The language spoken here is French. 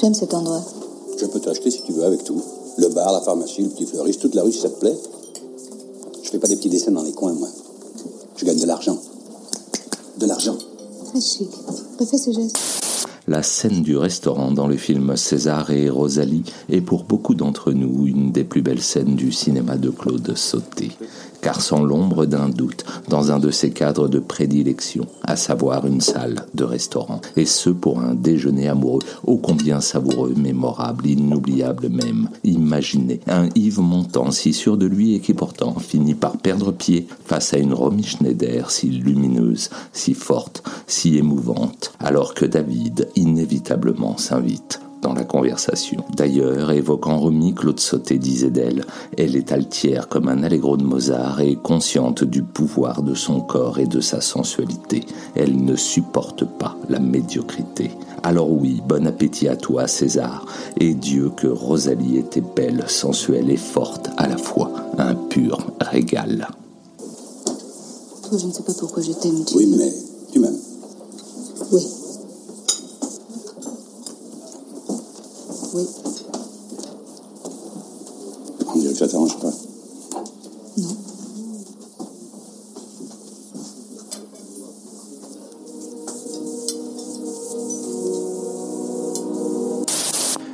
J'aime cet endroit. Je peux t'acheter si tu veux avec tout. Le bar, la pharmacie, le petit fleuriste, toute la rue si ça te plaît. Je fais pas des petits dessins dans les coins, moi. Je gagne de l'argent. De l'argent. Très chic. Refais ce geste. La scène du restaurant dans le film César et Rosalie est pour beaucoup d'entre nous une des plus belles scènes du cinéma de Claude Sauté. Car sans l'ombre d'un doute, dans un de ses cadres de prédilection, à savoir une salle de restaurant, et ce pour un déjeuner amoureux, ô combien savoureux, mémorable, inoubliable même, imaginé, un Yves Montand si sûr de lui et qui pourtant finit par perdre pied face à une Romy Schneider si lumineuse, si forte, si émouvante, alors que David inévitablement s'invite dans la conversation. D'ailleurs, évoquant Romy, Claude Sauté disait d'elle Elle est altière comme un allegro de Mozart et consciente du pouvoir de son corps et de sa sensualité. Elle ne supporte pas la médiocrité. Alors oui, bon appétit à toi, César, et Dieu que Rosalie était belle, sensuelle et forte à la fois, un pur régal. Toi, je ne sais pas pourquoi je t'aime. Tu... Oui, mais tu m'aimes. Oui. Oui. On dirait que ça t'arrange pas.